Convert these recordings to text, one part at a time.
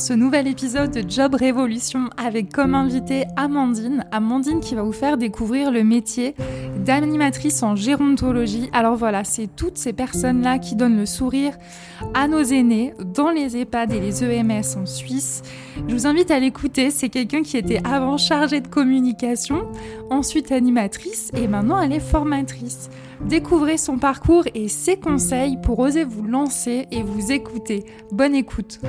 ce nouvel épisode de Job Révolution avec comme invité Amandine. Amandine qui va vous faire découvrir le métier d'animatrice en gérontologie. Alors voilà, c'est toutes ces personnes-là qui donnent le sourire à nos aînés dans les EHPAD et les EMS en Suisse. Je vous invite à l'écouter. C'est quelqu'un qui était avant chargée de communication, ensuite animatrice et maintenant elle est formatrice. Découvrez son parcours et ses conseils pour oser vous lancer et vous écouter. Bonne écoute.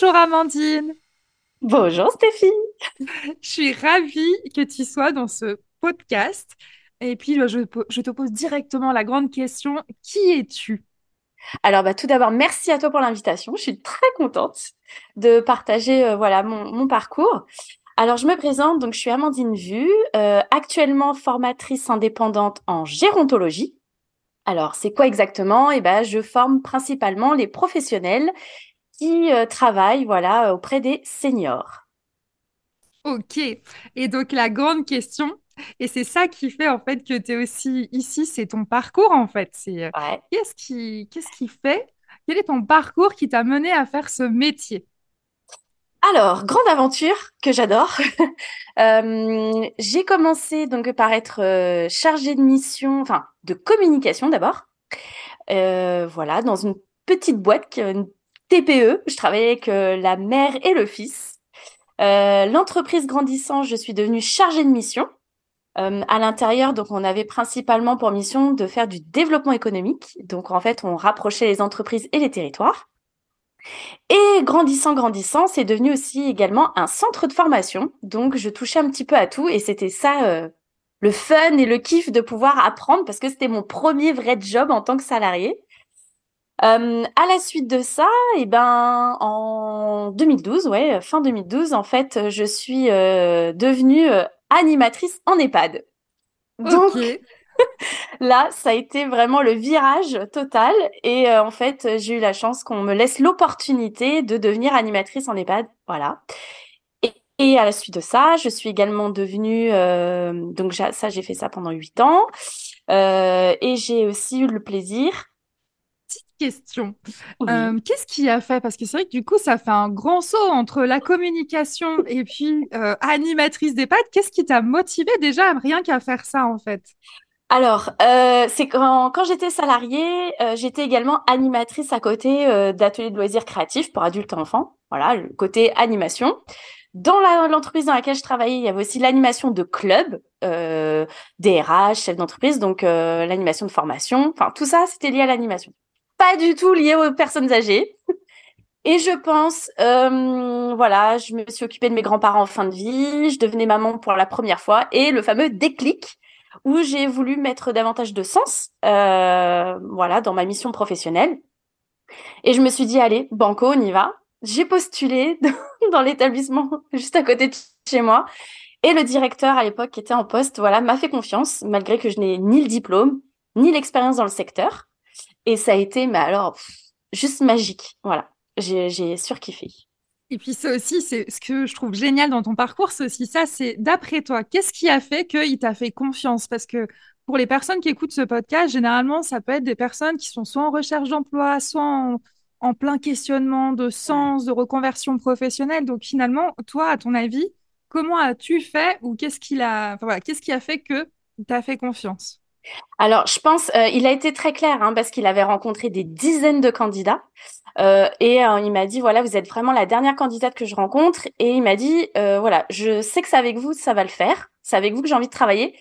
Bonjour Amandine. Bonjour Stéphie. Je suis ravie que tu sois dans ce podcast. Et puis, je, te pose directement la grande question, qui es-tu? Alors, bah, tout d'abord, merci à toi pour l'invitation. Je suis très contente de partager euh, voilà mon, parcours. Alors, je me présente, donc je suis Amandine Vu, euh, actuellement formatrice indépendante en gérontologie. Alors, c'est quoi exactement? Eh ben, je forme principalement les professionnels qui euh, travaille voilà, auprès des seniors. Ok. Et donc la grande question, et c'est ça qui fait en fait que tu es aussi ici, c'est ton parcours en fait. C'est euh, qu'est-ce qui qu'est-ce qui fait Quel est ton parcours qui t'a mené à faire ce métier? Alors, grande aventure que j'adore. Euh, j'ai commencé donc par être chargée de mission, enfin de communication d'abord. voilà, dans une petite boîte, une TPE. Je travaillais avec euh, la mère et le fils. Euh, l'entreprise grandissant, je suis devenue chargée de mission. Euh, à l'intérieur, donc on avait principalement pour mission de faire du développement économique. Donc en fait, on rapprochait les entreprises et les territoires. Et grandissant, grandissant, c'est devenu aussi également un centre de formation. Donc je touchais un petit peu à tout et c'était ça le fun et le kiff de pouvoir apprendre parce que c'était mon premier vrai job en tant que salarié. Euh, à la suite de ça, et eh ben en 2012, ouais, fin 2012, en fait, je suis euh, devenue euh, animatrice en EHPAD. Donc là, ça a été vraiment le virage total et euh, en fait, j'ai eu la chance qu'on me laisse l'opportunité de devenir animatrice en EHPAD, voilà. Et, et, à la suite de ça, je suis également devenue donc ça, j'ai fait ça pendant huit ans et j'ai aussi eu le plaisir question. Euh, qu'est-ce qui a fait? Parce que c'est vrai que du coup, ça fait un grand saut entre la communication et puis euh, animatrice d'EHPAD. Qu'est-ce qui t'a motivé déjà rien qu'à faire ça en fait? Alors, euh, c'est quand, quand j'étais salariée, j'étais également animatrice à côté d'ateliers de loisirs créatifs pour adultes et enfants. Voilà, le côté animation. Dans l'entreprise dans laquelle je travaillais, il y avait aussi l'animation de club, euh, DRH, chef d'entreprise, donc l'animation de formation. Enfin, tout ça, c'était lié à l'animation pas du tout lié aux personnes âgées. Et je pense, euh, voilà, je me suis occupée de mes grands-parents en fin de vie, je devenais maman pour la première fois, et le fameux déclic où j'ai voulu mettre davantage de sens, euh, voilà, dans ma mission professionnelle. Et je me suis dit, allez, banco, on y va. J'ai postulé dans l'établissement juste à côté de chez moi. Et le directeur à l'époque qui était en poste, voilà, m'a fait confiance, malgré que je n'ai ni le diplôme, ni l'expérience dans le secteur. Et ça a été, mais alors, juste magique. Voilà, j'ai surkiffé. Et puis ça aussi, c'est ce que je trouve génial dans ton parcours, c'est aussi ça, c'est d'après toi, qu'est-ce qui a fait qu'il t'a fait confiance? Parce que pour les personnes qui écoutent ce podcast, généralement, ça peut être des personnes qui sont soit en recherche d'emploi, soit en, plein questionnement de sens, de reconversion professionnelle. Donc finalement, toi, à ton avis, comment as-tu fait ou qu'est-ce qui a, a fait que tu as fait confiance? Alors, je pense, euh, il a été très clair hein, parce qu'il avait rencontré des dizaines de candidats. et il m'a dit voilà, vous êtes vraiment la dernière candidate que je rencontre. Et il m'a dit voilà, je sais que c'est avec vous, ça va le faire. C'est avec vous que j'ai envie de travailler,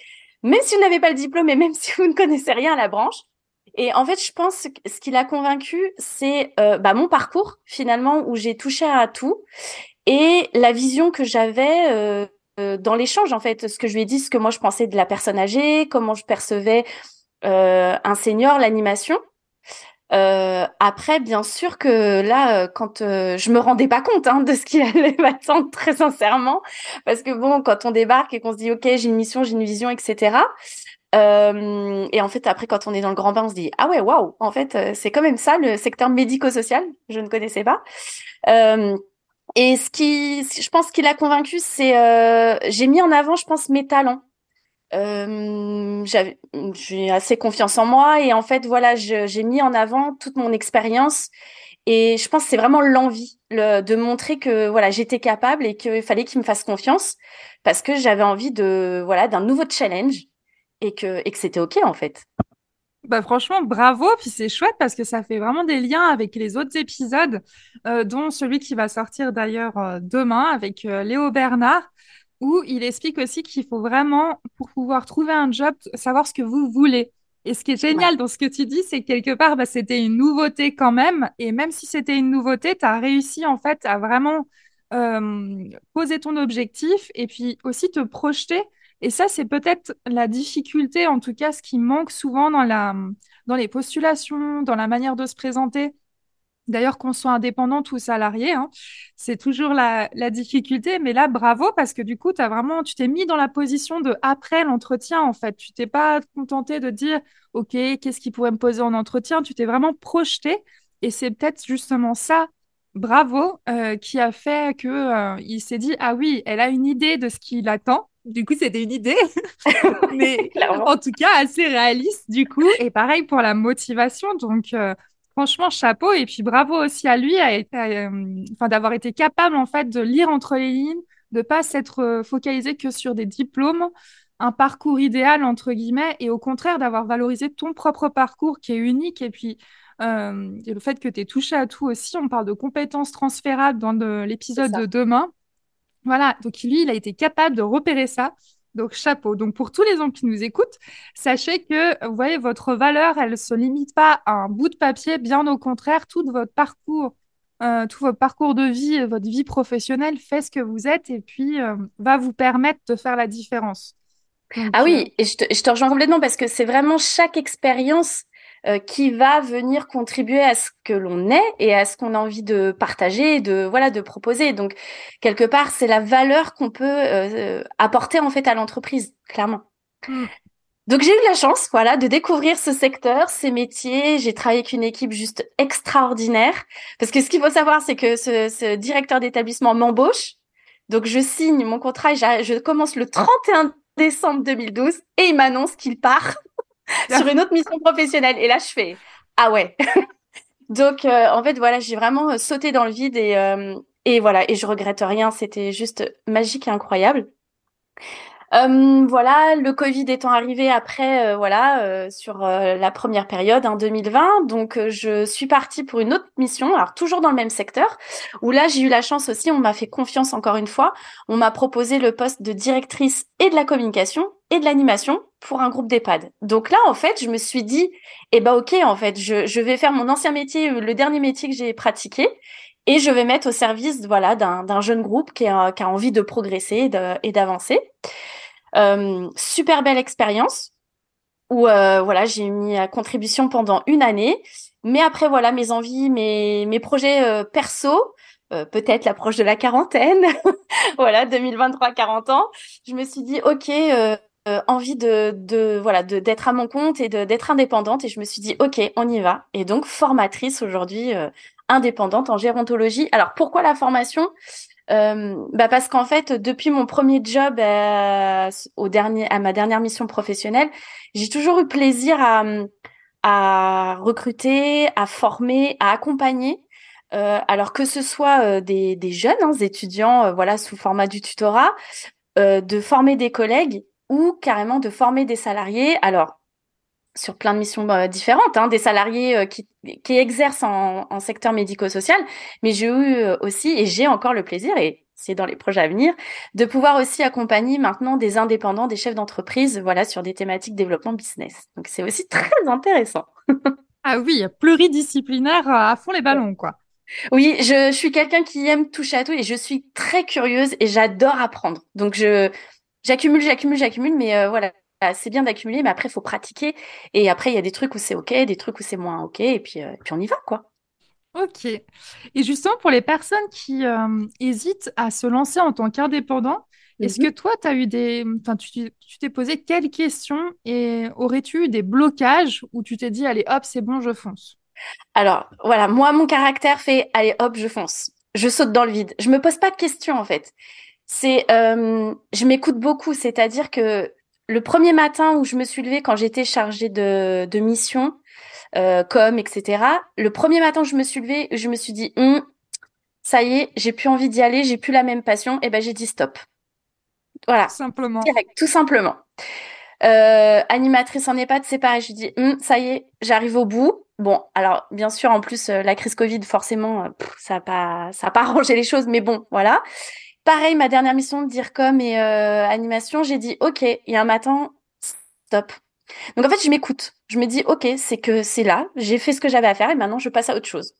même si vous n'avez pas le diplôme et même si vous ne connaissez rien à la branche. Et en fait, je pense que ce qui l'a convaincu, c'est bah, mon parcours finalement où j'ai touché à tout et la vision que j'avais euh, dans l'échange en fait, ce que je lui ai dit, ce que moi je pensais de la personne âgée, comment je percevais euh, un senior, l'animation. Euh, après, bien sûr que là, quand je me rendais pas compte hein, de ce qui allait m'attendre très sincèrement, parce que bon, quand on débarque et qu'on se dit ok, j'ai une mission, j'ai une vision, etc. et en fait, après, quand on est dans le grand bain, on se dit ah ouais, waouh, en fait, c'est quand même ça le secteur médico-social. Je ne connaissais pas. Et ce qui, je pense, qu'il a convaincu, c'est euh, j'ai mis en avant, je pense, mes talents. Euh, j'ai assez confiance en moi et en fait, voilà, j'ai mis en avant toute mon expérience et je pense que c'est vraiment l'envie de montrer que voilà, j'étais capable et qu'il fallait qu'il me fasse confiance parce que j'avais envie de voilà d'un nouveau challenge et que et que c'était ok en fait. Bah franchement, bravo. Puis c'est chouette parce que ça fait vraiment des liens avec les autres épisodes, euh, dont celui qui va sortir d'ailleurs euh, demain avec euh, Léo Bernard, où il explique aussi qu'il faut vraiment, pour pouvoir trouver un job, savoir ce que vous voulez. Et ce qui est génial dans ce que tu dis, c'est que quelque part, bah, c'était une nouveauté quand même. Et même si c'était une nouveauté, tu as réussi en fait à vraiment poser ton objectif et puis aussi te projeter et ça, c'est peut-être la difficulté, en tout cas, ce qui manque souvent dans, la, dans les postulations, dans la manière de se présenter. D'ailleurs, qu'on soit indépendant ou salarié, hein, c'est toujours la, la, difficulté. Mais là, bravo, parce que du coup, as vraiment, tu t'es mis dans la position de après l'entretien, en fait. Tu t'es pas contenté de dire, OK, qu'est-ce qui pourrait me poser en entretien? Tu t'es vraiment projeté. Et c'est peut-être justement ça, bravo, euh, qui a fait que euh, il s'est dit, ah oui, elle a une idée de ce qu'il attend du coup, c'était une idée, mais en tout cas assez réaliste du coup. Et pareil pour la motivation. Donc, euh, franchement, chapeau. Et puis bravo aussi à lui, euh, d'avoir été capable en fait de lire entre les lignes, de pas s'être euh, focalisé que sur des diplômes, un parcours idéal entre guillemets, et au contraire d'avoir valorisé ton propre parcours qui est unique. Et puis le fait que tu es touché à tout aussi. On parle de compétences transférables dans l'épisode de demain. Voilà, donc lui, il a été capable de repérer ça. Donc, chapeau. Donc, pour tous les gens qui nous écoutent, sachez que, vous voyez, votre valeur, elle ne se limite pas à un bout de papier, bien au contraire, tout votre parcours, euh, tout votre parcours de vie, votre vie professionnelle fait ce que vous êtes et puis euh, va vous permettre de faire la différence. ah oui, euh, et je te, je te rejoins complètement parce que c'est vraiment chaque expérience euh, qui va venir contribuer à ce que l'on est et à ce qu'on a envie de partager, de voilà, de proposer. Donc quelque part, c'est la valeur qu'on peut euh, apporter en fait à l'entreprise, clairement. Mm. Donc j'ai eu la chance, voilà, de découvrir ce secteur, ces métiers. J'ai travaillé avec une équipe juste extraordinaire. Parce que ce qu'il faut savoir, c'est que ce, ce directeur d'établissement m'embauche. Donc je signe mon contrat et je commence le 31 décembre 2012 et il m'annonce qu'il part sur une autre mission professionnelle. Et là, je fais ah ouais. Donc euh, en fait voilà, j'ai vraiment euh, sauté dans le vide et euh, et voilà et je regrette rien. C'était juste magique et incroyable. Voilà, le Covid étant arrivé après, voilà, sur la première période, en 2020. Donc, je suis partie pour une autre mission, alors toujours dans le même secteur, où là, j'ai eu la chance aussi, on m'a fait confiance encore une fois. On m'a proposé le poste de directrice et de la communication et de l'animation pour un groupe d'EHPAD. Donc là, en fait, je me suis dit, eh ben ok, en fait, je, je vais faire mon ancien métier, le dernier métier que j'ai pratiqué, et je vais mettre au service voilà d'un jeune groupe qui a, qui a envie de progresser et d'avancer. Euh, super belle expérience où euh, voilà j'ai mis à contribution pendant une année. Mais après voilà mes envies, mes mes projets euh, perso, peut-être l'approche de la quarantaine, voilà 2023-40 ans, je me suis dit ok envie de, de voilà de d'être à mon compte et d'être indépendante et je me suis dit ok on y va et donc formatrice aujourd'hui indépendante en gérontologie. Alors pourquoi la formation? Euh, bah parce qu'en fait, depuis mon premier job euh, au dernier, à ma dernière mission professionnelle, j'ai toujours eu plaisir à, à recruter, à former, à accompagner. Euh, alors que ce soit euh, des, des, jeunes hein, étudiants, euh, voilà, sous format du tutorat, de former des collègues ou carrément de former des salariés. Alors, sur plein de missions bah, différentes, hein, des salariés euh, qui, qui, exercent en, en secteur médico-social, mais j'ai eu euh, aussi, et j'ai encore le plaisir, et c'est dans les projets à venir, de pouvoir aussi accompagner maintenant des indépendants, des chefs d'entreprise, voilà, sur des thématiques développement business. Donc c'est aussi très intéressant. ah oui, pluridisciplinaire à fond les ballons, quoi. Oui, je, je suis quelqu'un qui aime toucher à tout et je suis très curieuse et j'adore apprendre. Donc je j'accumule, j'accumule, j'accumule, mais euh, voilà, c'est bien d'accumuler, mais après il faut pratiquer. Et après il y a des trucs où c'est ok, des trucs où c'est moins ok, et puis euh, puis on y va quoi. Ok. Et justement pour les personnes qui euh, hésitent à se lancer en tant qu'indépendant, est-ce que toi, tu as eu des. Enfin, tu t'es posé quelles questions et aurais-tu eu des blocages où tu t'es dit, allez, hop, c'est bon, je fonce? Alors, voilà, moi, mon caractère fait, allez, hop, je fonce. Je saute dans le vide. Je me pose pas de questions, en fait. C'est. Euh, je m'écoute beaucoup, c'est-à-dire que le premier matin où je me suis levée, quand j'étais chargée de, de mission, euh, com, etc., le premier matin où je me suis levée, je me suis dit, hum, ça y est, j'ai plus envie d'y aller, j'ai plus la même passion, et ben j'ai dit stop. Voilà. Tout simplement. tout simplement. Euh, animatrice en EHPAD, c'est pareil. Je dis, hum, ça y est, j'arrive au bout. Bon, alors bien sûr, en plus euh, la crise Covid, forcément, euh, ça n'a pas, ça a pas arrangé les choses, mais bon, voilà. Pareil, ma dernière mission de dire comme et animation, j'ai dit, ok, il y a un matin, stop. Donc en fait, je m'écoute. Je me dis, ok, c'est que c'est là, j'ai fait ce que j'avais à faire et maintenant je passe à autre chose.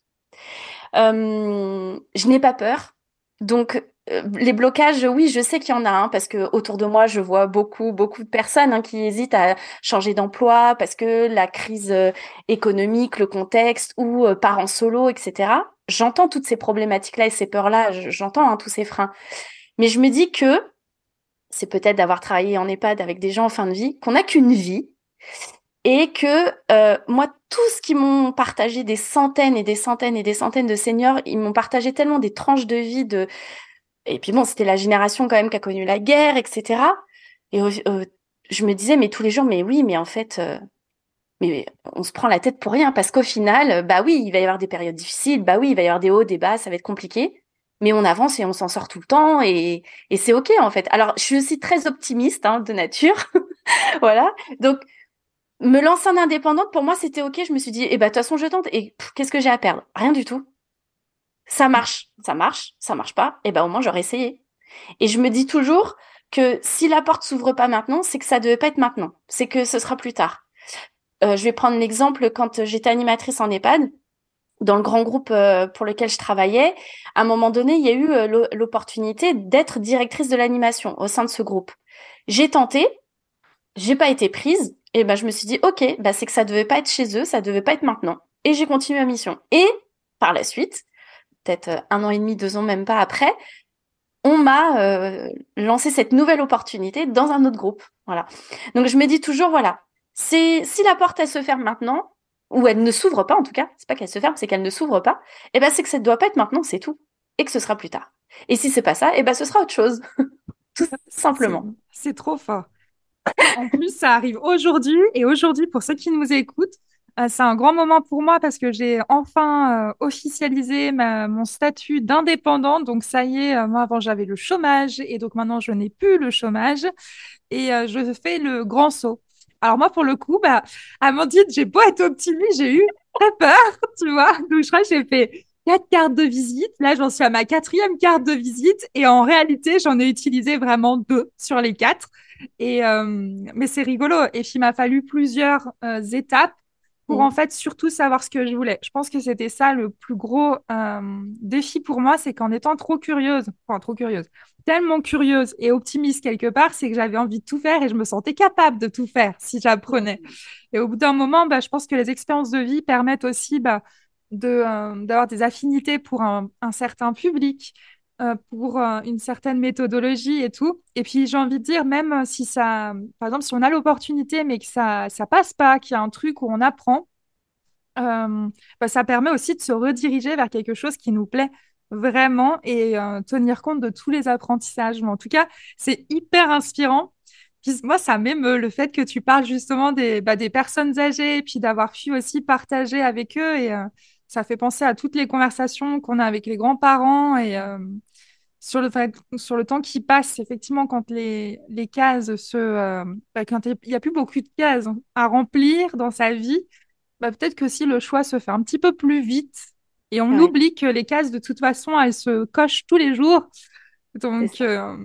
je n'ai pas peur. Donc euh, les blocages, oui, je sais qu'il y en a, hein, parce que autour de moi, je vois beaucoup, beaucoup de personnes hein, qui hésitent à changer d'emploi parce que la crise euh, économique, le contexte ou euh, parents solo, etc. J'entends toutes ces problématiques-là et ces peurs-là, j'entends hein, tous ces freins. Mais je me dis que c'est peut-être d'avoir travaillé en EHPAD avec des gens en fin de vie, qu'on n'a qu'une vie et que moi, tout ce qu'ils m'ont partagé, des centaines et des centaines et des centaines de seniors, ils m'ont partagé tellement des tranches de vie de et puis bon, c'était la génération quand même qui a connu la guerre, etc. Et euh, euh, je me disais, mais tous les jours, mais oui, mais en fait, euh, mais on se prend la tête pour rien parce qu'au final, bah oui, il va y avoir des périodes difficiles, bah oui, il va y avoir des hauts, des bas, ça va être compliqué, mais on avance et on s'en sort tout le temps et, et c'est ok en fait. Alors, je suis aussi très optimiste hein, de nature, voilà. Donc, me lancer en indépendante, pour moi, c'était ok. Je me suis dit, eh bah de toute façon, je tente. Et qu'est-ce que j'ai à perdre? Rien du tout ça marche, ça marche, ça marche pas, et ben au moins j'aurais essayé. Et je me dis toujours que si la porte s'ouvre pas maintenant, c'est que ça devait pas être maintenant, c'est que ce sera plus tard. Euh, je vais prendre l'exemple quand j'étais animatrice en EHPAD, dans le grand groupe euh, pour lequel je travaillais, à un moment donné, il y a eu euh, l'opportunité d'être directrice de l'animation au sein de ce groupe. J'ai tenté, j'ai pas été prise, et ben je me suis dit ok, bah c'est que ça devait pas être chez eux, ça devait pas être maintenant, et j'ai continué ma mission. Et par la suite, peut-être euh, un an et demi, deux ans, même pas après, on m'a euh, lancé cette nouvelle opportunité dans un autre groupe. Voilà. Donc je me dis toujours, voilà, c'est si la porte elle se ferme maintenant, ou elle ne s'ouvre pas en tout cas, c'est pas qu'elle se ferme, c'est qu'elle ne s'ouvre pas, et eh ben c'est que ça ne doit pas être maintenant, c'est tout, et que ce sera plus tard. Et si c'est pas ça, et eh ben ce sera autre chose, tout simplement. C'est trop fort. En plus, ça arrive aujourd'hui, et aujourd'hui, pour ceux qui nous écoutent, ah, c'est un grand moment pour moi parce que j'ai enfin euh, officialisé mon statut d'indépendante. Donc ça y est, euh, moi avant j'avais le chômage et donc maintenant je n'ai plus le chômage et euh, je fais le grand saut. Alors moi pour le coup, bah Amandine, j'ai beau être optimiste, j'ai eu très peur, tu vois. Donc je crois que j'ai fait quatre cartes de visite. Là j'en suis à ma quatrième carte de visite et en réalité j'en ai utilisé vraiment deux sur les quatre. Et mais c'est rigolo. Et puis il m'a fallu plusieurs étapes pour mm. en fait surtout savoir ce que je voulais. Je pense que c'était ça le plus gros euh, défi pour moi, c'est qu'en étant trop curieuse, enfin trop curieuse, tellement curieuse et optimiste quelque part, c'est que j'avais envie de tout faire et je me sentais capable de tout faire si j'apprenais. Et au bout d'un moment, bah, je pense que les expériences de vie permettent aussi bah, euh, d'avoir des affinités pour un, un certain public, euh, pour euh, une certaine méthodologie et tout. Et puis j'ai envie de dire, même si ça, par exemple, si on a l'opportunité mais que ça ça passe pas, qu'il y a un truc où on apprend, bah, ça permet aussi de se rediriger vers quelque chose qui nous plaît vraiment et tenir compte de tous les apprentissages. Mais en tout cas, c'est hyper inspirant. Puis moi, ça m'émeut le fait que tu parles justement des, bah, des personnes âgées puis d'avoir pu aussi partager avec eux. Et ça fait penser à toutes les conversations qu'on a avec les grands-parents et, sur le, sur le temps qui passe, effectivement, quand les, les cases se. Euh, bah, quand il n'y a plus beaucoup de cases à remplir dans sa vie, bah, peut-être que si le choix se fait un petit peu plus vite et on oublie que les cases, de toute façon, elles se cochent tous les jours. Donc, c'est euh,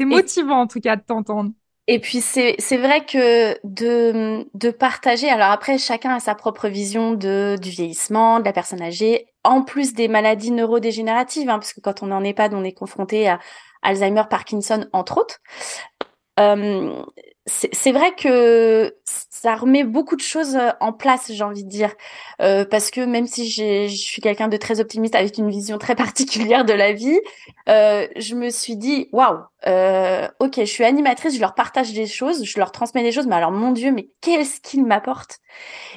motivant, en tout cas, de t'entendre. Et puis c'est vrai que de de partager. Alors après, chacun a sa propre vision de du vieillissement, de la personne âgée, en plus des maladies neurodégénératives, hein, parce que quand on est en EHPAD, on est confronté à Alzheimer, Parkinson, entre autres. Euh, c'est vrai que ça remet beaucoup de choses euh, en place, j'ai envie de dire, euh, parce que même si je suis quelqu'un de très optimiste avec une vision très particulière de la vie, euh, je me suis dit waouh, euh, ok, je suis animatrice, je leur partage des choses, je leur transmets des choses, mais alors mon Dieu, mais qu'est-ce qu'ils m'apportent?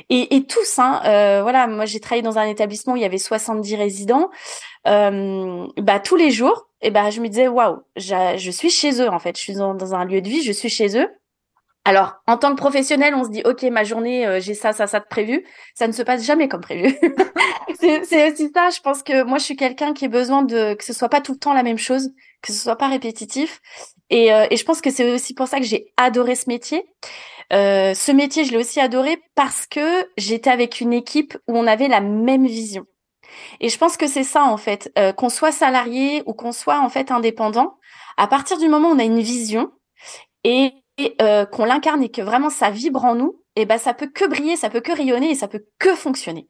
Et, et, tous, hein, euh, voilà, moi j'ai travaillé dans un établissement où il y avait 70 résidents, bah tous les jours, et bah je me disais waouh, je suis chez eux en fait, je suis dans, dans un lieu de vie, je suis chez eux alors, en tant que professionnel, on se dit, OK, ma journée, euh, j'ai ça, ça, ça de prévu. Ça ne se passe jamais comme prévu. c'est aussi ça. Je pense que moi, je suis quelqu'un qui a besoin de que ce soit pas tout le temps la même chose, que ce soit pas répétitif. Et, euh, je pense que c'est aussi pour ça que j'ai adoré ce métier. Euh, ce métier, je l'ai aussi adoré parce que j'étais avec une équipe où on avait la même vision. Et je pense que c'est ça en fait, qu'on soit salarié ou qu'on soit en fait indépendant. À partir du moment où on a une vision et euh, qu'on l'incarne et que vraiment ça vibre en nous, et ben ça peut que briller, ça peut que rayonner et ça peut que fonctionner.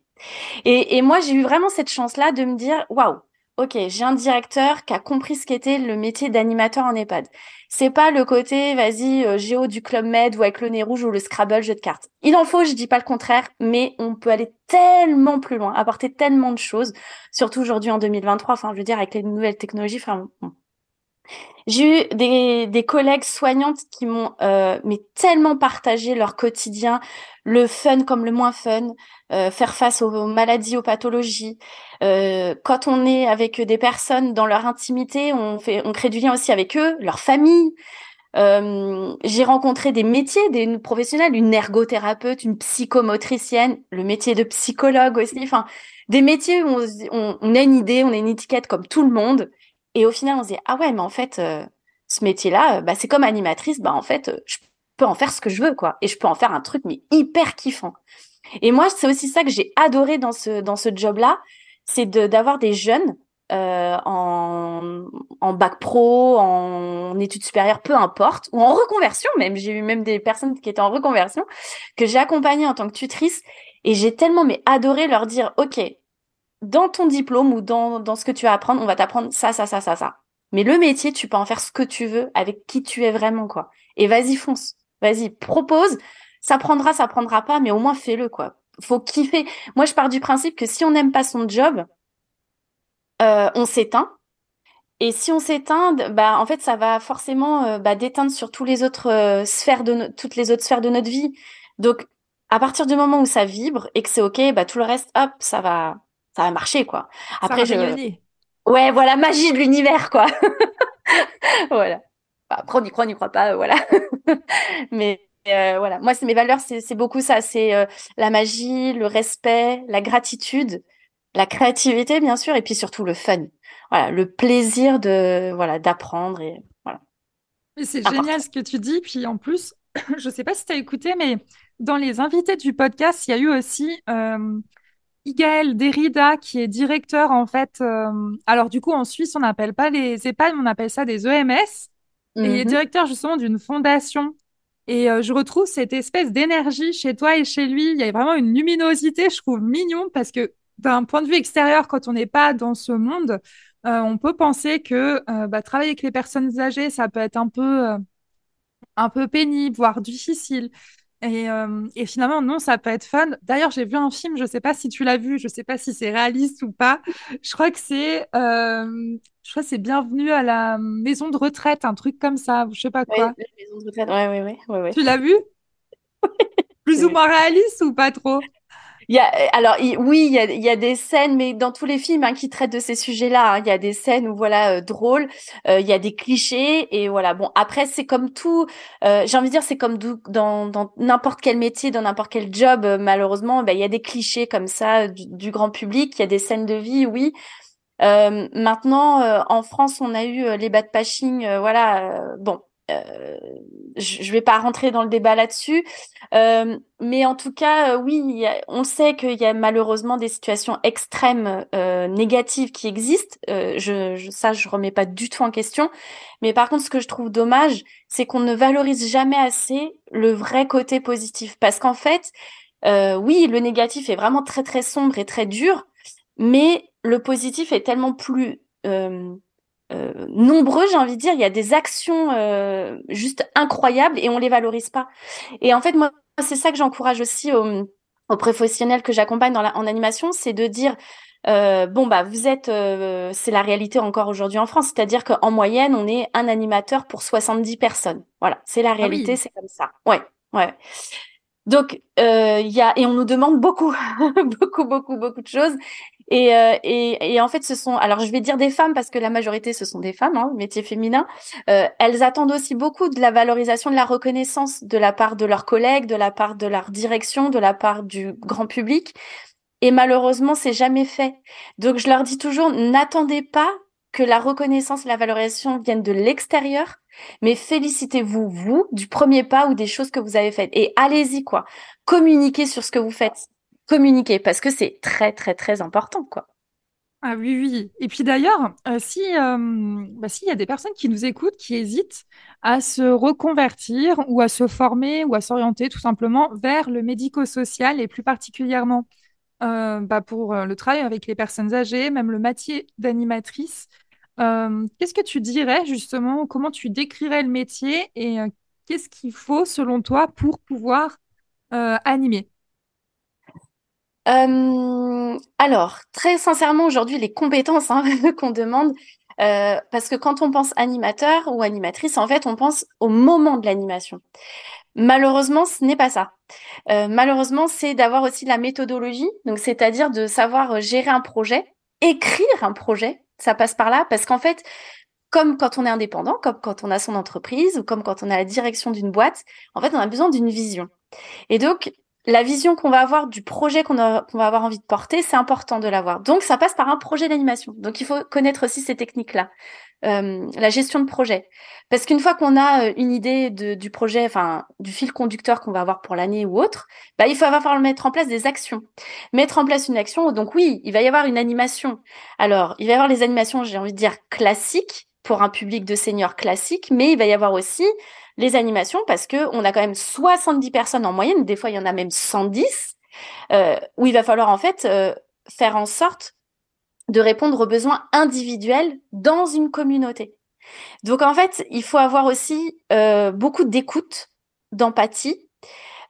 Et, et moi j'ai eu vraiment cette chance-là de me dire waouh, ok, j'ai un directeur qui a compris ce qu'était le métier d'animateur en EHPAD. C'est pas le côté vas-y euh, géo du club med ou avec le nez rouge ou le Scrabble jeu de cartes. Il en faut, je dis pas le contraire, mais on peut aller tellement plus loin, apporter tellement de choses, surtout aujourd'hui en 2023. Enfin, je veux dire avec les nouvelles technologies. Enfin, j'ai eu des, des collègues soignantes qui m'ont euh, mais tellement partagé leur quotidien, le fun comme le moins fun, euh, faire face aux maladies, aux pathologies. Euh, quand on est avec des personnes dans leur intimité, on fait, on crée du lien aussi avec eux, leur famille. Euh, j'ai rencontré des métiers, des professionnels, une ergothérapeute, une psychomotricienne, le métier de psychologue aussi. Enfin, des métiers où on, on, on a une idée, on a une étiquette comme tout le monde et au final, on se dit, ah ouais, mais en fait, euh, ce métier-là, euh, bah, c'est comme animatrice, bah, en fait, euh, je peux en faire ce que je veux, quoi. Et je peux en faire un truc, mais hyper kiffant. Et moi, c'est aussi ça que j'ai adoré dans ce, dans ce job-là, c'est d'avoir des jeunes euh, en, en bac pro, en études supérieures, peu importe, ou en reconversion même. J'ai eu même des personnes qui étaient en reconversion que j'ai accompagnées en tant que tutrice et j'ai tellement mais adoré leur dire, ok, dans ton diplôme ou dans, dans ce que tu vas apprendre, on va t'apprendre ça, ça, ça, ça, ça. Mais le métier, tu peux en faire ce que tu veux avec qui tu es vraiment, quoi. Et vas-y, fonce. Vas-y, propose. Ça prendra, ça prendra pas, mais au moins fais-le, quoi. Faut kiffer. Moi, je pars du principe que si on n'aime pas son job, euh, on s'éteint. Et si on s'éteint, bah en fait, ça va forcément euh, bah, déteindre sur tous les autres euh, sphères de toutes les autres sphères de notre vie. Donc, à partir du moment où ça vibre et que c'est ok, bah tout le reste, hop, ça va, ça va marcher quoi. Après je Ouais, voilà, magie de l'univers quoi. voilà. Après on y croit, on n'y croit pas, euh, voilà. Mais euh, voilà, moi c'est mes valeurs, c'est beaucoup ça, c'est euh, la magie, le respect, la gratitude, la créativité bien sûr et puis surtout le fun. Voilà, le plaisir de voilà, d'apprendre et voilà. C'est génial ce que tu dis puis en plus, je sais pas si tu as écouté mais dans les invités du podcast, il y a eu aussi Igaël Derrida, qui est directeur, en fait. Euh, alors, du coup, en Suisse, on n'appelle pas les EHPAD, on appelle ça des EMS. Et il est mhm. directeur, justement, d'une fondation. Et euh, je retrouve cette espèce d'énergie chez toi et chez lui. Il y a vraiment une luminosité, je trouve mignon, parce que d'un point de vue extérieur, quand on n'est pas dans ce monde, euh, on peut penser que bah, travailler avec les personnes âgées, ça peut être un peu, un peu pénible, voire difficile. Et, euh, et, finalement, non, ça peut être fun. D'ailleurs, j'ai vu un film, je sais pas si tu l'as vu, je sais pas si c'est réaliste ou pas. Je crois que c'est, euh, je crois c'est Bienvenue à la maison de retraite, un truc comme ça, je sais pas quoi. Oui, maison de retraite, ouais, ouais, ouais, ouais. Tu l'as vu? Plus ou moins réaliste ou pas trop? Il y a, alors oui, il y a, il y a des scènes, mais dans tous les films hein, qui traitent de ces sujets-là, hein, il y a des scènes où voilà euh, drôles, euh, il y a des clichés et voilà. Bon, après c'est comme tout, euh, j'ai envie de dire c'est comme dans n'importe quel métier, dans n'importe quel job, malheureusement, ben, il y a des clichés comme ça du, du, grand public, il y a des scènes de vie, oui. maintenant, en France, on a eu les bad pashing, voilà. bon, je ne vais pas rentrer dans le débat là-dessus, euh, mais en tout cas, euh, oui, on sait qu'il y a malheureusement des situations extrêmes euh, négatives qui existent. je, je, ça, je remets pas du tout en question. Mais par contre, ce que je trouve dommage, c'est qu'on ne valorise jamais assez le vrai côté positif, parce qu'en fait, oui, le négatif est vraiment très très sombre et très dur, mais le positif est tellement plus euh, nombreux, j'ai envie de dire. Il y a des actions euh, juste incroyables et on les valorise pas. Et en fait, moi, c'est ça que j'encourage aussi aux, aux, professionnels que j'accompagne en animation, c'est de dire euh, bon bah vous êtes, euh, c'est la réalité encore aujourd'hui en France, c'est-à-dire qu'en moyenne on est un animateur pour 70 personnes. Voilà, c'est la ah réalité, c'est comme ça. Ouais, ouais. Donc il y a et on nous demande beaucoup, beaucoup, beaucoup, beaucoup de choses. Et, euh, et, et, en fait, ce sont, alors je vais dire des femmes parce que la majorité, ce sont des femmes, hein, métier féminin. Euh, elles attendent aussi beaucoup de la valorisation, de la reconnaissance de la part de leurs collègues, de la part de leur direction, de la part du grand public. Et malheureusement, c'est jamais fait. Donc, je leur dis toujours, n'attendez pas que la reconnaissance, la valorisation viennent de l'extérieur, mais félicitez-vous, vous, du premier pas ou des choses que vous avez faites. Et allez-y, quoi. Communiquez sur ce que vous faites communiquer parce que c'est très très très important quoi. Ah oui oui. Et puis d'ailleurs, euh, si euh, bah, s'il y a des personnes qui nous écoutent qui hésitent à se reconvertir ou à se former ou à s'orienter tout simplement vers le médico-social et plus particulièrement euh, bah, pour le travail avec les personnes âgées, même le métier d'animatrice, qu'est-ce que tu dirais justement? Comment tu décrirais le métier et qu'est-ce qu'il faut selon toi pour pouvoir animer? Euh, alors, très sincèrement, aujourd'hui, les compétences hein, qu'on demande, euh, parce que quand on pense animateur ou animatrice, en fait, on pense au moment de l'animation. Malheureusement, ce n'est pas ça. Euh, malheureusement, c'est d'avoir aussi la méthodologie, donc c'est-à-dire de savoir gérer un projet, écrire un projet. Ça passe par là, parce qu'en fait, comme quand on est indépendant, comme quand on a son entreprise ou comme quand on a la direction d'une boîte, en fait, on a besoin d'une vision. Et donc, la vision qu'on va avoir du projet qu'on va avoir envie de porter, c'est important de l'avoir. Donc, ça passe par un projet d'animation. Donc, il faut connaître aussi ces techniques-là. Euh, la gestion de projet. Parce qu'une fois qu'on a euh, une idée du projet, enfin du fil conducteur qu'on va avoir pour l'année ou autre, bah, il faut avoir mettre en place des actions. Mettre en place une action, donc oui, il va y avoir une animation. Alors, il va y avoir les animations, j'ai envie de dire, classiques pour un public de seniors classique, mais il va y avoir aussi les animations parce que on a quand même 70 personnes en moyenne, des fois il y en a même 110, euh, où il va falloir en fait euh, faire en sorte de répondre aux besoins individuels dans une communauté. Donc en fait, il faut avoir aussi euh, beaucoup d'écoute, d'empathie,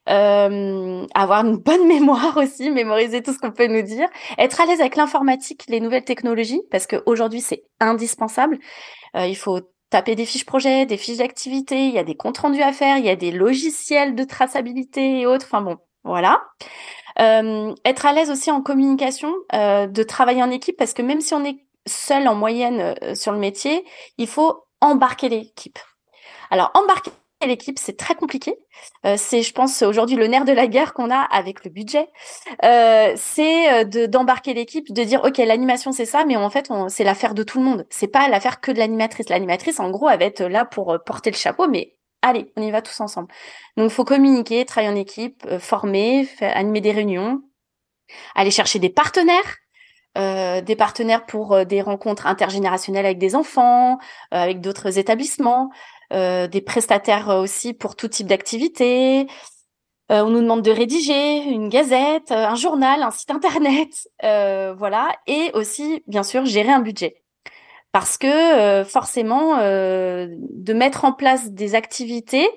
euh, avoir une bonne mémoire aussi, mémoriser tout ce qu'on peut nous dire, être à l'aise avec l'informatique, les nouvelles technologies, parce qu'aujourd'hui c'est indispensable. Euh, il faut taper des fiches projets, des fiches d'activité, il y a des comptes rendus à faire, il y a des logiciels de traçabilité et autres. Enfin bon, voilà. Euh, être à l'aise aussi en communication, euh, de travailler en équipe, parce que même si on est seul en moyenne euh, sur le métier, il faut embarquer l'équipe. Alors embarquer l'équipe, c'est très compliqué. Euh, c'est, je pense, aujourd'hui le nerf de la guerre qu'on a avec le budget. Euh, c'est euh, de, d'embarquer l'équipe, de dire ok, l'animation c'est ça, mais en fait, c'est l'affaire de tout le monde. C'est pas l'affaire que de l'animatrice. L'animatrice, en gros, elle va être là pour porter le chapeau, mais allez, on y va tous ensemble. Donc, faut communiquer, travailler en équipe, former, animer des réunions, aller chercher des partenaires. des partenaires pour des rencontres intergénérationnelles avec des enfants, avec d'autres établissements, euh, des prestataires euh, aussi pour tout type d'activité. Euh, on nous demande de rédiger une gazette, un journal, un site internet, voilà, et aussi bien sûr gérer un budget. Parce que forcément de mettre en place des activités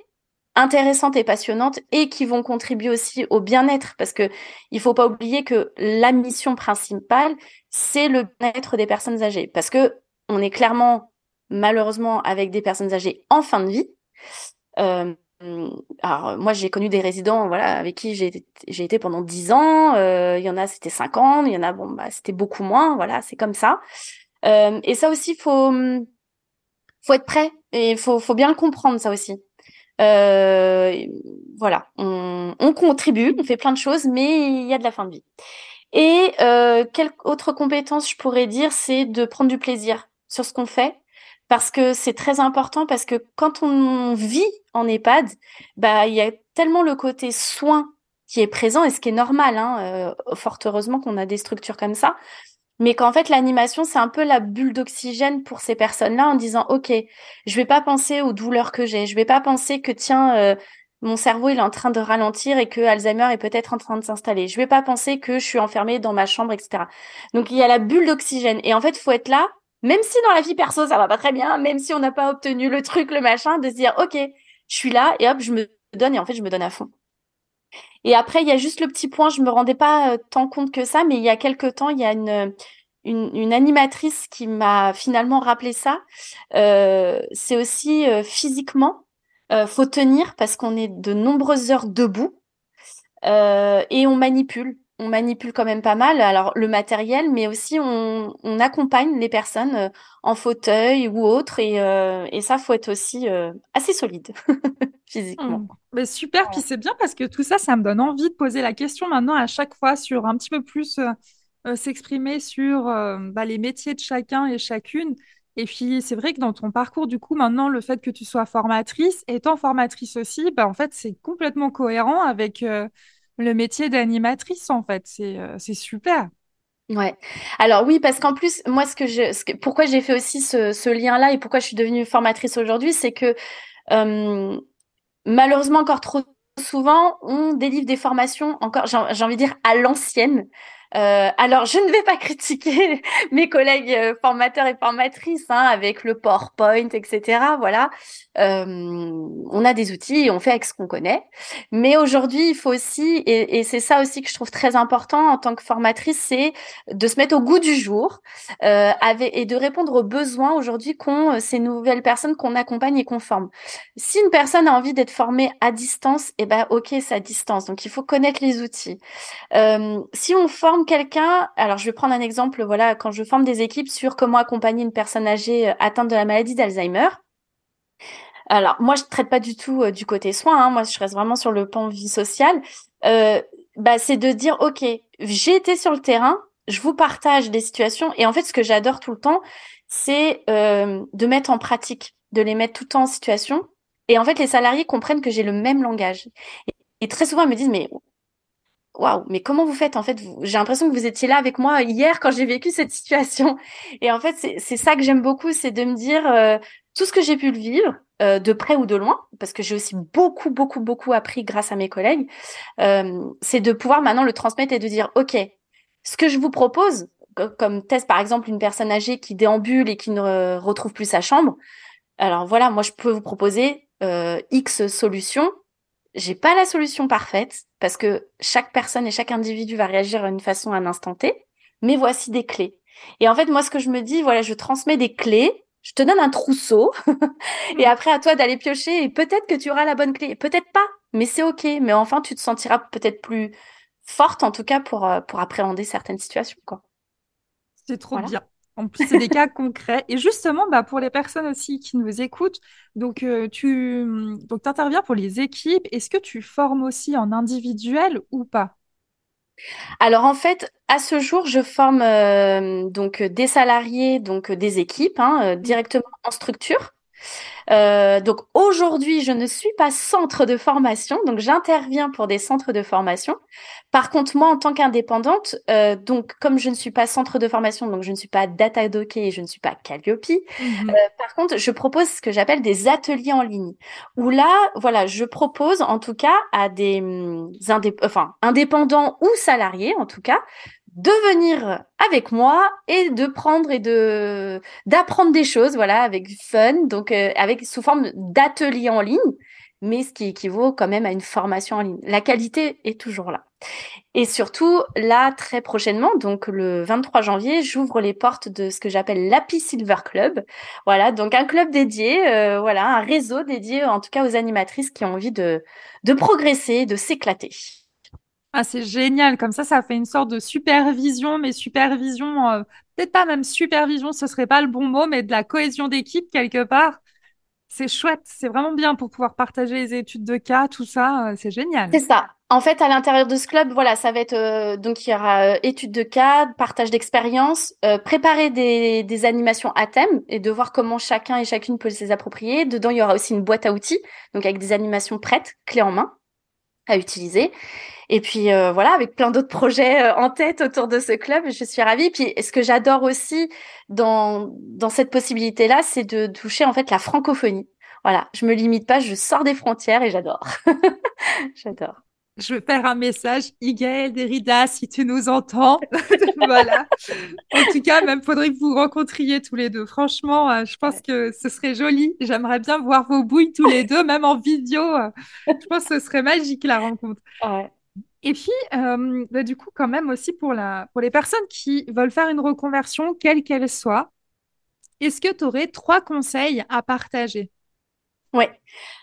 intéressantes et passionnantes et qui vont contribuer aussi au bien-être. Parce que il faut pas oublier que la mission principale c'est le bien-être des personnes âgées. Parce que on est clairement malheureusement avec des personnes âgées en fin de vie. Euh, alors moi j'ai connu des résidents voilà avec qui j'ai été pendant dix ans. Euh, il y en a c'était cinq ans. Il y en a bon bah c'était beaucoup moins. Voilà c'est comme ça. Euh, et ça aussi faut faut être prêt et faut faut bien le comprendre ça aussi. Euh, voilà on, on contribue on fait plein de choses mais il y a de la fin de vie. Et euh, quelle autre compétence je pourrais dire, c'est de prendre du plaisir sur ce qu'on fait, parce que c'est très important, parce que quand on vit en EHPAD, bah il y a tellement le côté soin qui est présent, et ce qui est normal, hein, euh, fort heureusement qu'on a des structures comme ça, mais qu'en fait l'animation c'est un peu la bulle d'oxygène pour ces personnes-là en disant ok je vais pas penser aux douleurs que j'ai je vais pas penser que tiens euh, mon cerveau il est en train de ralentir et que Alzheimer est peut-être en train de s'installer. Je vais pas penser que je suis enfermée dans ma chambre, etc. Donc il y a la bulle d'oxygène et en fait faut être là, même si dans la vie perso ça va pas très bien, même si on n'a pas obtenu le truc, le machin, de se dire ok je suis là et hop je me donne et en fait je me donne à fond. Et après il y a juste le petit point, je me rendais pas euh, tant compte que ça, mais il y a quelques temps il y a une une, animatrice qui m'a finalement rappelé ça. Euh, c'est aussi euh, physiquement euh, faut tenir parce qu'on est de nombreuses heures debout et on manipule. On manipule quand même pas mal. Alors le matériel, mais aussi on, on accompagne les personnes euh, en fauteuil ou autre. Et, euh, et ça, faut être aussi euh, assez solide physiquement. Mmh. Mais super. Ouais. Puis c'est bien parce que tout ça, ça me donne envie de poser la question maintenant à chaque fois sur un petit peu plus s'exprimer sur bah, les métiers de chacun et chacune. Et puis, c'est vrai que dans ton parcours, du coup, maintenant, le fait que tu sois formatrice, étant formatrice aussi, bah, en fait, c'est complètement cohérent avec euh, le métier d'animatrice, en fait. C'est euh, c'est super. Ouais. Alors oui, parce qu'en plus, moi, ce que je, ce pourquoi j'ai fait aussi ce, ce lien-là et pourquoi je suis devenue formatrice aujourd'hui, c'est que euh, malheureusement encore trop souvent, on délivre des formations encore, j'ai envie de dire à l'ancienne, euh, alors, je ne vais pas critiquer mes collègues euh, formateurs et formatrices hein, avec le PowerPoint, etc. Voilà, euh, on a des outils et on fait avec ce qu'on connaît. Mais aujourd'hui, il faut aussi, et, et c'est ça aussi que je trouve très important en tant que formatrice, c'est de se mettre au goût du jour et de répondre aux besoins aujourd'hui qu'ont ces nouvelles personnes qu'on accompagne et qu'on forme. Si une personne a envie d'être formée à distance, eh ben ok, c'est à distance. Donc il faut connaître les outils. Si on forme quelqu'un, alors je vais prendre un exemple, voilà, quand je forme des équipes sur comment accompagner une personne âgée euh, atteinte de la maladie d'Alzheimer. Alors moi je traite pas du tout euh, du côté soin, hein, moi je reste vraiment sur le pan vie sociale. Euh, bah c'est de dire ok, j'ai été sur le terrain, je vous partage des situations et en fait ce que j'adore tout le temps, c'est euh, de mettre en pratique, de les mettre tout le temps en situation. Et en fait les salariés comprennent que j'ai le même langage. Et très souvent ils me disent mais waouh, mais comment vous faites en fait? J'ai l'impression que vous étiez là avec moi hier quand j'ai vécu cette situation. Et en fait, c'est ça que j'aime beaucoup, c'est de me dire euh, tout ce que j'ai pu le vivre, euh, de près ou de loin, parce que j'ai aussi beaucoup, beaucoup, beaucoup appris grâce à mes collègues. Euh, c'est de pouvoir maintenant le transmettre et de dire, ok, ce que je vous propose, comme test par exemple une personne âgée qui déambule et qui ne retrouve plus sa chambre. Alors voilà, moi je peux vous proposer euh, X solutions j'ai pas la solution parfaite parce que chaque personne et chaque individu va réagir d'une façon à un instant T, mais voici des clés. Et en fait, moi, ce que je me dis, voilà, je transmets des clés, je te donne un trousseau, et après à toi d'aller piocher, et peut-être que tu auras la bonne clé, peut-être pas, mais c'est ok. Mais enfin, tu te sentiras peut-être plus forte, en tout cas, pour, euh, pour appréhender certaines situations, quoi. C'est trop voilà. bien. En plus, c'est des cas concrets. Et justement, bah, pour les personnes aussi qui nous écoutent, donc euh, tu donc, interviens pour les équipes. Est-ce que tu formes aussi en individuel ou pas? Alors en fait, à ce jour, je forme euh, donc des salariés, donc des équipes hein, euh, directement en structure. Euh, donc aujourd'hui, je ne suis pas centre de formation, donc j'interviens pour des centres de formation. Par contre, moi, en tant qu'indépendante, euh, donc comme je ne suis pas centre de formation, donc je ne suis pas Datadoc et je ne suis pas Calliope. Euh, par contre, je propose ce que j'appelle des ateliers en ligne, où là, voilà, je propose en tout cas à des hum, indép enfin indépendants ou salariés, en tout cas, de venir avec moi et de prendre et de d'apprendre des choses voilà avec fun donc euh, avec sous forme d'atelier en ligne mais ce qui équivaut quand même à une formation en ligne. La qualité est toujours là. Et surtout là très prochainement donc le 23 janvier j'ouvre les portes de ce que j'appelle l'Happy Silver Club. Voilà donc un club dédié euh, voilà un réseau dédié en tout cas aux animatrices qui ont envie de de progresser de s'éclater ah, c'est génial. Comme ça, ça fait une sorte de supervision, mais supervision, euh, peut-être pas même supervision, ce serait pas le bon mot, mais de la cohésion d'équipe quelque part. C'est chouette, c'est vraiment bien pour pouvoir partager les études de cas, tout ça, euh, c'est génial. C'est ça. En fait, à l'intérieur de ce club, voilà, ça va être euh, donc il y aura études de cas, partage d'expérience, préparer des, des, animations à thème et de voir comment chacun et chacune peut les approprier. Dedans, il y aura aussi une boîte à outils, donc avec des animations prêtes, clés en main à utiliser. Et puis euh, voilà, avec plein d'autres projets euh, en tête autour de ce club, je suis ravie. Puis ce que j'adore aussi dans dans cette possibilité-là, c'est de toucher en fait la francophonie. Voilà, je me limite pas, je sors des frontières et j'adore. j'adore. Je veux faire un message, Igaël Derrida, si tu nous entends. voilà. En tout cas, même faudrait que vous rencontriez tous les deux. Franchement, euh, je pense que ce serait joli. J'aimerais bien voir vos bouilles tous les deux, même en vidéo. Je pense que ce serait magique la rencontre. Ouais. Et puis, euh, bah, du coup, quand même aussi pour, la, pour les personnes qui veulent faire une reconversion, quelle qu'elle soit, est-ce que tu aurais trois conseils à partager? Oui.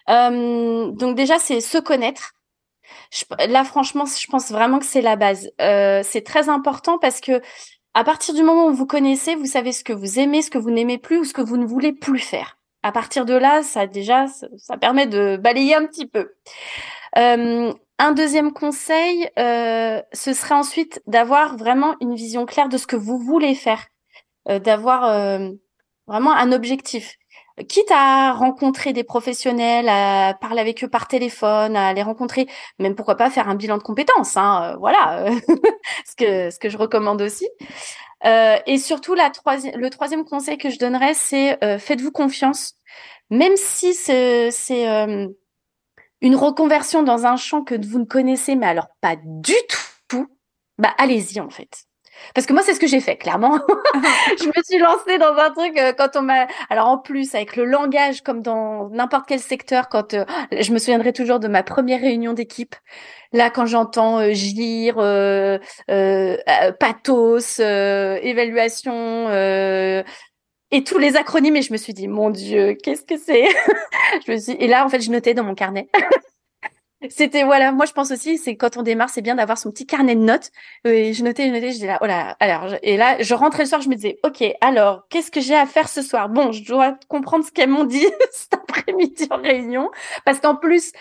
Euh, donc déjà, c'est se connaître. Là, franchement, je pense vraiment que c'est la base. Euh, c'est très important parce que à partir du moment où vous connaissez, vous savez ce que vous aimez, ce que vous n'aimez plus ou ce que vous ne voulez plus faire. À partir de là, ça déjà, ça, permet de balayer un petit peu. Un deuxième conseil, euh, ce serait ensuite d'avoir vraiment une vision claire de ce que vous voulez faire, euh, d'avoir vraiment un objectif. Quitte à rencontrer des professionnels, à parler avec eux par téléphone, à les rencontrer, même pourquoi pas faire un bilan de compétences, hein, voilà, ce que ce que je recommande aussi. et surtout, la le troisième conseil que je donnerais, c'est faites-vous confiance, même si c'est une reconversion dans un champ que vous ne connaissez, mais alors pas du tout, bah allez-y en fait. Parce que moi, c'est ce que j'ai fait, clairement. je me suis lancée dans un truc euh, quand on m'a. Alors en plus, avec le langage, comme dans n'importe quel secteur, quand euh, je me souviendrai toujours de ma première réunion d'équipe. Là, quand j'entends euh, gire, euh, pathos, évaluation, et tous les acronymes et je me suis dit mon dieu qu'est-ce que c'est? Je me suis et là en fait je notais dans mon carnet c'était voilà moi je pense aussi c'est quand on démarre c'est bien d'avoir son petit carnet de notes. Et je notais je notais je disais là oh là alors et là je rentrais le soir je me disais ok alors qu'est-ce que j'ai à faire ce soir? Bon je dois comprendre ce qu'elles m'ont dit cet après-midi en réunion parce qu'en plus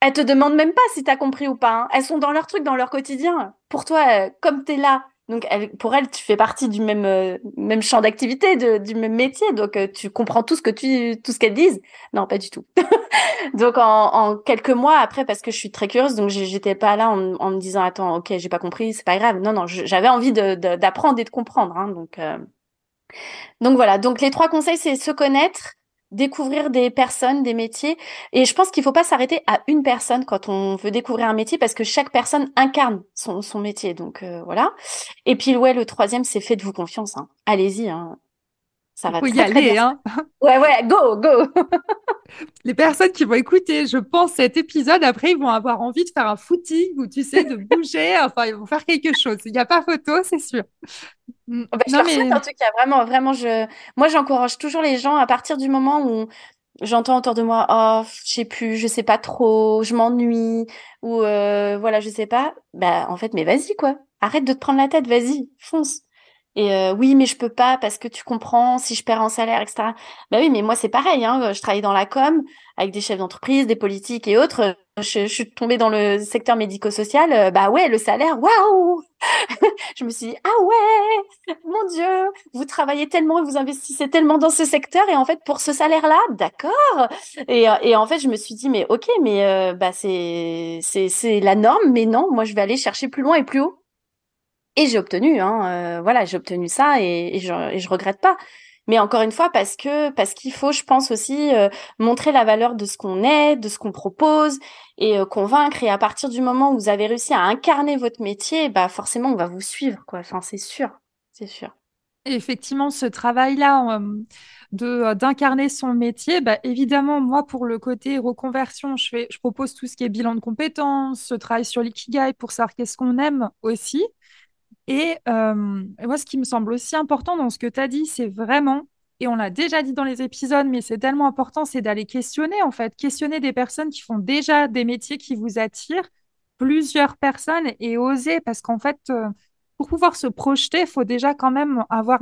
elles te demandent même pas si tu as compris ou pas hein. elles sont dans leur truc dans leur quotidien. Pour toi euh, comme tu es là donc, elle, pour elle, tu fais partie du même euh, même champ d'activité, du même métier. Donc, euh, tu comprends tout ce que tu tout ce qu'elles disent. Non, pas du tout. donc, en, en, quelques mois après, parce que je suis très curieuse, donc j'étais pas là en, en, me disant attends, ok, j'ai pas compris, c'est pas grave. Non, non, j'avais envie d'apprendre de, et de comprendre. Hein, donc, euh, donc voilà. Donc, les trois conseils, c'est se connaître, découvrir des personnes, des métiers. Et je pense qu'il faut pas s'arrêter à une personne quand on veut découvrir un métier parce que chaque personne incarne son, son métier. Donc euh, voilà. Et puis ouais, le troisième, c'est faites-vous confiance. Hein. Allez-y. Hein. Ça va y aller, hein. Ouais, ouais, go, go. Les personnes qui vont écouter, je pense, cet épisode, après, ils vont avoir envie de faire un footing ou, tu sais, de bouger. enfin, ils vont faire quelque chose. Il n'y a pas photo, c'est sûr. Mm. Bah, je non, mais... en tout cas, vraiment, vraiment, je, moi, j'encourage toujours les gens à partir du moment où j'entends autour de moi, oh, je sais plus, je sais pas trop, je m'ennuie, ou euh, voilà, je sais pas. Bah, en fait, mais vas-y, quoi. Arrête de te prendre la tête, vas-y, fonce. Et euh, oui, mais je peux pas parce que tu comprends si je perds en salaire, etc. Bah oui, mais moi c'est pareil. Hein, je travaille dans la com avec des chefs d'entreprise, des politiques et autres. Je, suis tombée dans le secteur médico-social. Euh, bah ouais, le salaire, waouh Je me suis dit ah ouais, mon Dieu, vous travaillez tellement et vous investissez tellement dans ce secteur et en fait pour ce salaire-là, d'accord. Et, en fait je me suis dit mais ok, mais euh, bah c'est c'est la norme, mais non, moi je vais aller chercher plus loin et plus haut. Et j'ai obtenu, hein, euh, voilà, j'ai obtenu ça et, je, et regrette pas. Mais encore une fois, parce qu'il faut, je pense aussi euh, montrer la valeur de ce qu'on est, de ce qu'on propose et euh, convaincre. Et à partir du moment où vous avez réussi à incarner votre métier, bah forcément, on va vous suivre, quoi. C'est sûr, c'est sûr. effectivement, ce travail-là de d'incarner son métier, bah évidemment, moi pour le côté reconversion, je fais, je propose tout ce qui est bilan de compétences, ce travail sur l'ikigai pour savoir qu'est-ce qu'on aime aussi. Et euh, moi, ce qui me semble aussi important dans ce que tu as dit, c'est vraiment, et on l'a déjà dit dans les épisodes, mais c'est tellement important, c'est d'aller questionner, en fait, questionner des personnes qui font déjà des métiers qui vous attirent, plusieurs personnes, et oser, parce qu'en fait, euh, pour pouvoir se projeter, il faut déjà quand même avoir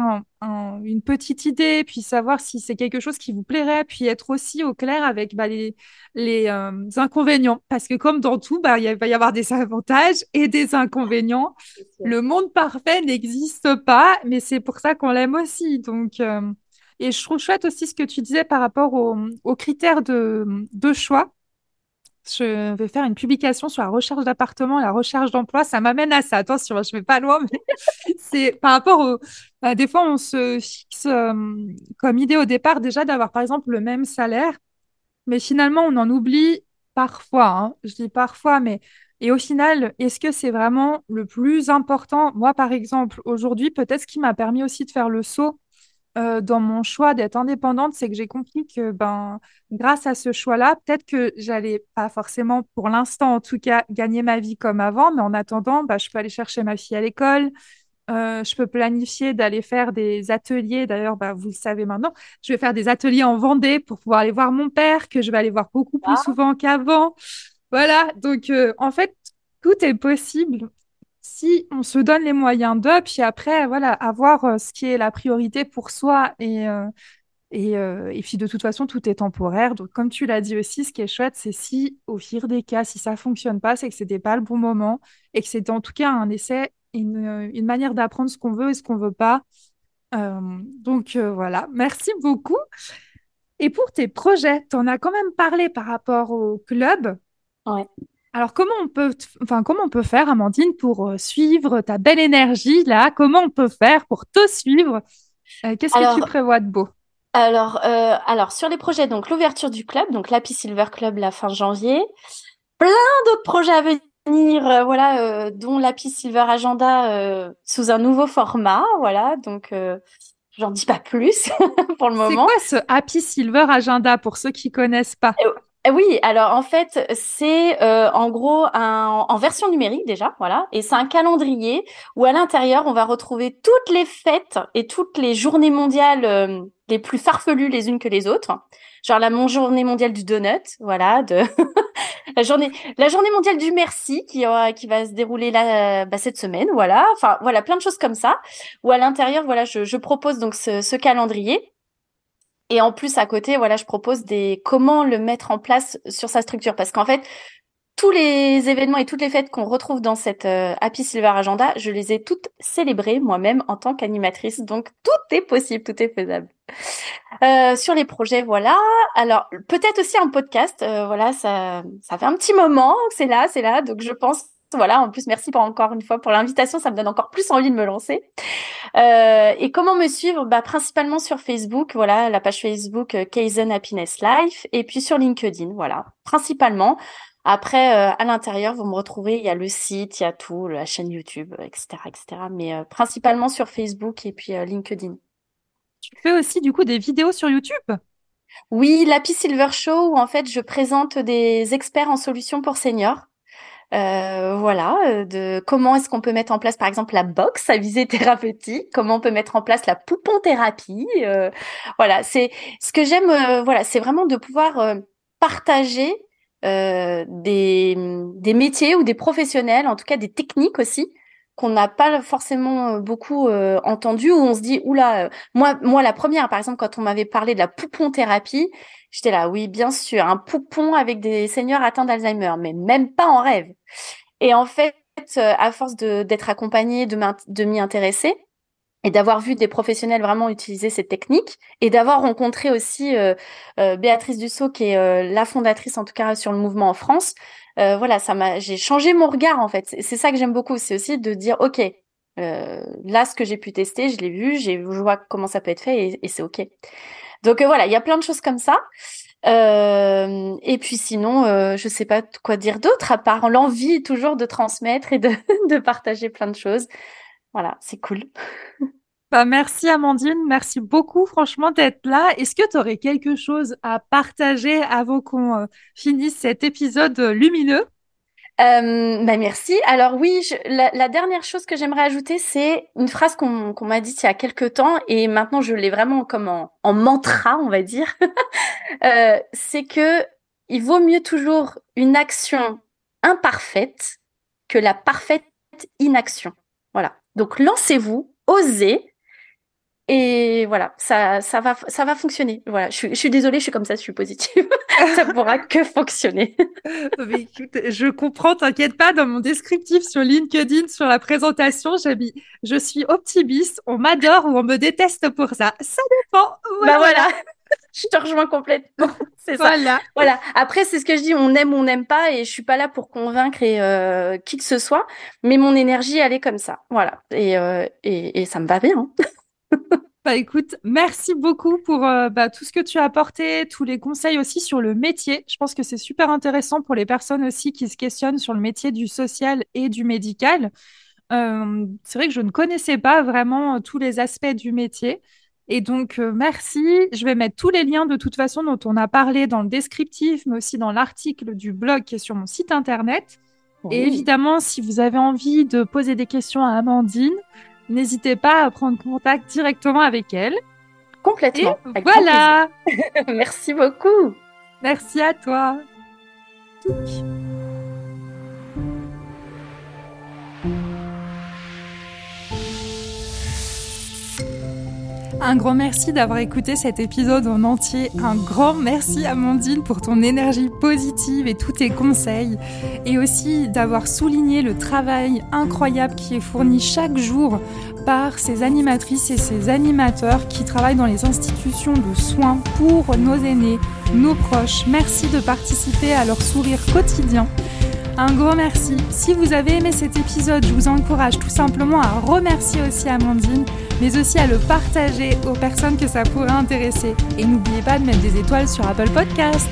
une petite idée, puis savoir si c'est quelque chose qui vous plairait, puis être aussi au clair avec bah, les, les euh, inconvénients. Parce que comme dans tout, bah, il va y avoir des avantages et des inconvénients. Le monde parfait n'existe pas, mais c'est pour ça qu'on l'aime aussi. Donc, euh, et je trouve chouette aussi ce que tu disais par rapport aux, critères de, de choix je vais faire une publication sur la recherche d'appartement la recherche d'emploi. Ça m'amène à ça. Attention, je ne vais pas loin, mais c'est par rapport au. Bah, des fois, on se fixe comme idée au départ déjà d'avoir, par exemple, le même salaire, mais finalement, on en oublie parfois. Hein. Je dis parfois, mais. Et au final, est-ce que c'est vraiment le plus important? Moi, par exemple, aujourd'hui, peut-être ce qui m'a permis aussi de faire le saut euh, dans mon choix d'être indépendante, c'est que j'ai compris que ben, grâce à ce choix-là, peut-être que j'allais pas forcément, pour l'instant en tout cas, gagner ma vie comme avant, mais en attendant, bah, je peux aller chercher ma fille à l'école, euh, je peux planifier d'aller faire des ateliers. D'ailleurs, bah, vous le savez maintenant, je vais faire des ateliers en Vendée pour pouvoir aller voir mon père, que je vais aller voir beaucoup plus ah. souvent qu'avant. Voilà, donc euh, en fait, tout est possible si on se donne les moyens d'eux, puis après, voilà, avoir euh, ce qui est la priorité pour soi et, euh, euh, et, puis de toute façon, tout est temporaire. Donc, comme tu l'as dit aussi, ce qui est chouette, c'est si au pire des cas, si ça fonctionne pas, c'est que c'était pas le bon moment et que c'est en tout cas un essai, une, une manière d'apprendre ce qu'on veut et ce qu'on veut pas. donc voilà, merci beaucoup. Et pour tes projets, tu en as quand même parlé par rapport au club. Ouais. Alors, comment on peut, enfin, comment on peut faire, Amandine, pour euh, suivre ta belle énergie là? Comment on peut faire pour te suivre? Euh, Qu'est-ce que tu prévois de beau? alors, euh, alors, sur les projets, donc l'ouverture du club, donc l'Happy Silver Club la fin janvier, plein d'autres projets à venir, voilà, dont l'Happy Silver Agenda sous un nouveau format, voilà, donc j'en dis pas plus pour le moment. C'est quoi ce Happy Silver Agenda pour ceux qui connaissent pas? Oui, alors en fait, c'est euh, en gros un, en version numérique déjà, voilà, et c'est un calendrier où à l'intérieur, on va retrouver toutes les fêtes et toutes les journées mondiales euh, les plus farfelues les unes que les autres. Genre la journée mondiale du donut, voilà, de la journée la journée mondiale du merci qui qui va se dérouler là bah, cette semaine, voilà. Enfin voilà, plein de choses comme ça. Où à l'intérieur, voilà, je, je propose donc ce, ce calendrier et en plus, à côté, voilà, je propose des comment le mettre en place sur sa structure. Parce qu'en fait, tous les événements et toutes les fêtes qu'on retrouve dans cette euh, Happy Silver Agenda, je les ai toutes célébrées moi-même en tant qu'animatrice. Donc tout est possible, tout est faisable. Euh, sur les projets, voilà. Alors peut-être aussi un podcast. Euh, voilà, ça, ça fait un petit moment c'est là, c'est là. Donc je pense voilà, en plus, merci pour encore une fois pour l'invitation. Ça me donne encore plus envie de me lancer. Euh, et comment me suivre? Bah, Principalement sur Facebook, voilà, la page Facebook euh, Kaizen Happiness Life, et puis sur LinkedIn, voilà, principalement. Après, euh, à l'intérieur, vous me retrouvez, il y a le site, il y a tout, la chaîne YouTube, etc., etc. Mais euh, principalement sur Facebook et puis euh, LinkedIn. Tu fais aussi du coup des vidéos sur YouTube? Oui, l'Happy Silver Show où en fait je présente des experts en solutions pour seniors. Euh, voilà, euh, de comment est-ce qu'on peut mettre en place, par exemple, la boxe à visée thérapeutique, comment on peut mettre en place la pouponthérapie. Euh, voilà, c'est ce que j'aime. Euh, voilà, c'est vraiment de pouvoir partager des, des métiers ou des professionnels, en tout cas des techniques aussi, qu'on n'a pas forcément beaucoup entendu où on se dit oula moi moi la première par exemple quand on m'avait parlé de la pouponthérapie J'étais là, oui, bien sûr, un poupon avec des seigneurs atteints d'Alzheimer, mais même pas en rêve. Et en fait, euh, à force d'être accompagnée, de m'y intéresser, et d'avoir vu des professionnels vraiment utiliser cette technique et d'avoir rencontré aussi euh, euh, Béatrice Dussault qui est la fondatrice en tout cas sur le mouvement en France. Voilà, ça m'a, j'ai changé mon regard en fait. C'est ça que j'aime beaucoup, c'est aussi de dire ok, là ce que j'ai pu tester, je l'ai vu, je vois comment ça peut être fait et, c'est ok. Donc euh, voilà, il y a plein de choses comme ça. Euh, et puis sinon, euh, je sais pas quoi dire d'autre à part l'envie toujours de transmettre et de partager plein de choses. Voilà, c'est cool. Bah, merci Amandine, merci beaucoup franchement d'être là. Est-ce que tu aurais quelque chose à partager avant qu'on euh, finisse cet épisode lumineux? Euh, bah merci. Alors oui, la, dernière chose que j'aimerais ajouter, c'est une phrase qu'on m'a dite il y a quelques temps et maintenant je l'ai vraiment comme en, mantra, on va dire. euh, c'est que il vaut mieux toujours une action imparfaite que la parfaite inaction. Voilà. Donc lancez-vous, osez. Et voilà, ça, ça va, ça va fonctionner. Voilà, je suis, je suis désolée, je suis comme ça, je suis positive. ça pourra que fonctionner. Mais écoute, je comprends, t'inquiète pas. Dans mon descriptif sur LinkedIn, sur la présentation, j'ai mis je suis optimiste, on m'adore ou on me déteste pour ça. Ça dépend. Bah voilà. je te rejoins complètement. C'est ça. Voilà. Voilà. Après, c'est ce que je dis, on aime ou on n'aime pas, et je suis pas là pour convaincre et, euh, qui que ce soit, mais mon énergie, elle est comme ça. Voilà. Et, euh, et, et ça me va bien. hein. Bah écoute, merci beaucoup pour euh, bah, tout ce que tu as apporté, tous les conseils aussi sur le métier. Je pense que c'est super intéressant pour les personnes aussi qui se questionnent sur le métier du social et du médical. Euh, c'est vrai que je ne connaissais pas vraiment euh, tous les aspects du métier. Et donc, euh, merci. Je vais mettre tous les liens de toute façon dont on a parlé dans le descriptif, mais aussi dans l'article du blog qui est sur mon site internet. Et évidemment, si vous avez envie de poser des questions à Amandine, n'hésitez pas à prendre contact directement avec elle. Complètement. Voilà. Merci beaucoup. Merci à toi. Un grand merci d'avoir écouté cet épisode en entier. Un grand merci Amandine pour ton énergie positive et tous tes conseils. Et aussi d'avoir souligné le travail incroyable qui est fourni chaque jour par ces animatrices et ces animateurs qui travaillent dans les institutions de soins pour nos aînés, nos proches. Merci de participer à leur sourire quotidien. Un gros merci. Si vous avez aimé cet épisode, je vous encourage tout simplement à remercier aussi Amandine, mais aussi à le partager aux personnes que ça pourrait intéresser. Et n'oubliez pas de mettre des étoiles sur Apple Podcast.